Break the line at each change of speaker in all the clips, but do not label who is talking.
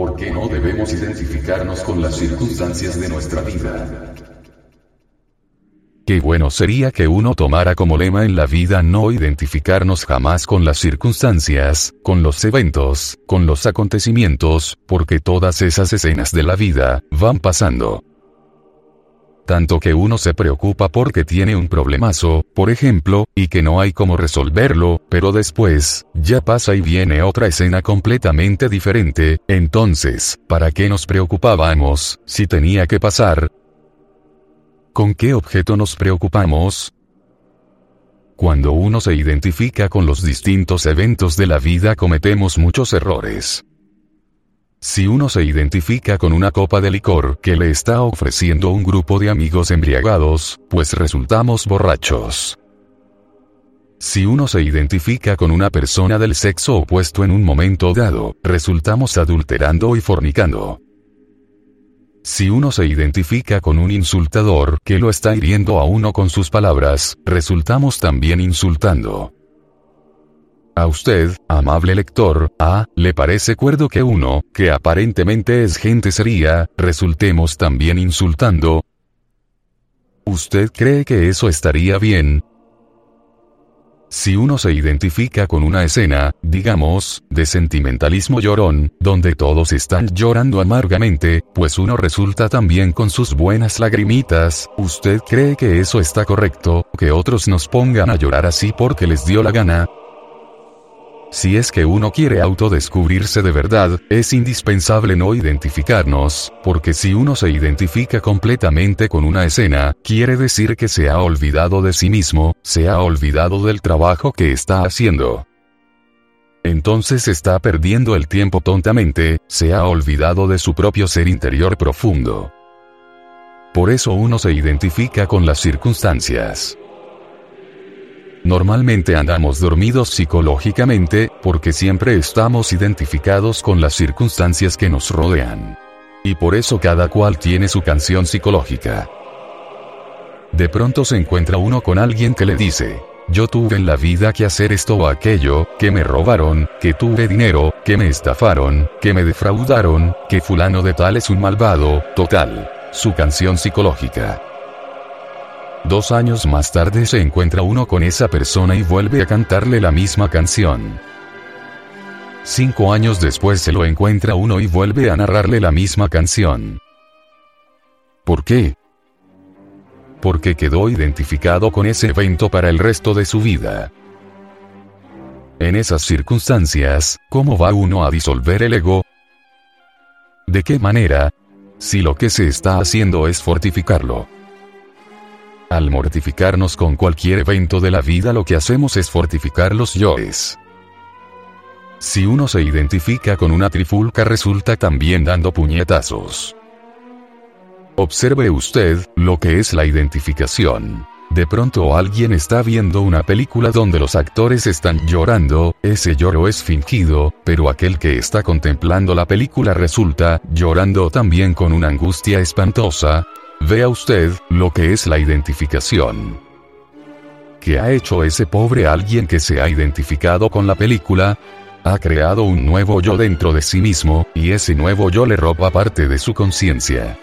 ¿Por qué no debemos identificarnos con las circunstancias de nuestra vida?
Qué bueno sería que uno tomara como lema en la vida no identificarnos jamás con las circunstancias, con los eventos, con los acontecimientos, porque todas esas escenas de la vida van pasando. Tanto que uno se preocupa porque tiene un problemazo, por ejemplo, y que no hay cómo resolverlo, pero después, ya pasa y viene otra escena completamente diferente, entonces, ¿para qué nos preocupábamos, si tenía que pasar, ¿Con qué objeto nos preocupamos? Cuando uno se identifica con los distintos eventos de la vida cometemos muchos errores. Si uno se identifica con una copa de licor que le está ofreciendo un grupo de amigos embriagados, pues resultamos borrachos. Si uno se identifica con una persona del sexo opuesto en un momento dado, resultamos adulterando y fornicando. Si uno se identifica con un insultador que lo está hiriendo a uno con sus palabras, resultamos también insultando. A usted, amable lector, A, le parece cuerdo que uno, que aparentemente es gente seria, resultemos también insultando. ¿Usted cree que eso estaría bien? Si uno se identifica con una escena, digamos, de sentimentalismo llorón, donde todos están llorando amargamente, pues uno resulta también con sus buenas lagrimitas, ¿usted cree que eso está correcto, que otros nos pongan a llorar así porque les dio la gana? Si es que uno quiere autodescubrirse de verdad, es indispensable no identificarnos, porque si uno se identifica completamente con una escena, quiere decir que se ha olvidado de sí mismo, se ha olvidado del trabajo que está haciendo. Entonces está perdiendo el tiempo tontamente, se ha olvidado de su propio ser interior profundo. Por eso uno se identifica con las circunstancias. Normalmente andamos dormidos psicológicamente, porque siempre estamos identificados con las circunstancias que nos rodean. Y por eso cada cual tiene su canción psicológica. De pronto se encuentra uno con alguien que le dice, yo tuve en la vida que hacer esto o aquello, que me robaron, que tuve dinero, que me estafaron, que me defraudaron, que fulano de tal es un malvado, total. Su canción psicológica. Dos años más tarde se encuentra uno con esa persona y vuelve a cantarle la misma canción. Cinco años después se lo encuentra uno y vuelve a narrarle la misma canción. ¿Por qué? Porque quedó identificado con ese evento para el resto de su vida. En esas circunstancias, ¿cómo va uno a disolver el ego? ¿De qué manera? Si lo que se está haciendo es fortificarlo. Al mortificarnos con cualquier evento de la vida lo que hacemos es fortificar los yoes. Si uno se identifica con una trifulca resulta también dando puñetazos. Observe usted lo que es la identificación. De pronto alguien está viendo una película donde los actores están llorando, ese lloro es fingido, pero aquel que está contemplando la película resulta llorando también con una angustia espantosa, Vea usted lo que es la identificación. ¿Qué ha hecho ese pobre alguien que se ha identificado con la película? Ha creado un nuevo yo dentro de sí mismo, y ese nuevo yo le roba parte de su conciencia.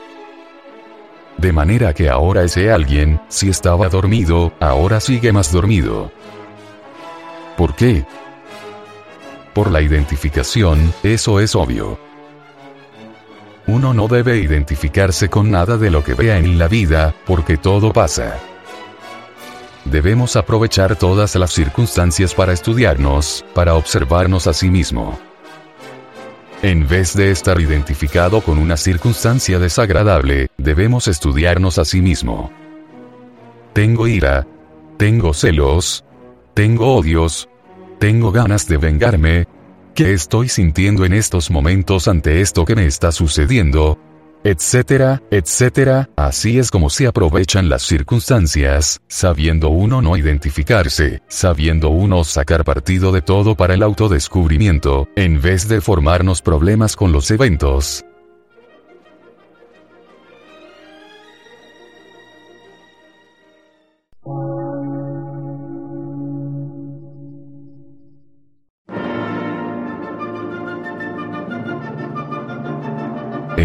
De manera que ahora ese alguien, si estaba dormido, ahora sigue más dormido. ¿Por qué? Por la identificación, eso es obvio. Uno no debe identificarse con nada de lo que vea en la vida, porque todo pasa. Debemos aprovechar todas las circunstancias para estudiarnos, para observarnos a sí mismo. En vez de estar identificado con una circunstancia desagradable, debemos estudiarnos a sí mismo. Tengo ira. Tengo celos. Tengo odios. Tengo ganas de vengarme. ¿Qué estoy sintiendo en estos momentos ante esto que me está sucediendo? etcétera, etcétera, así es como se aprovechan las circunstancias, sabiendo uno no identificarse, sabiendo uno sacar partido de todo para el autodescubrimiento, en vez de formarnos problemas con los eventos,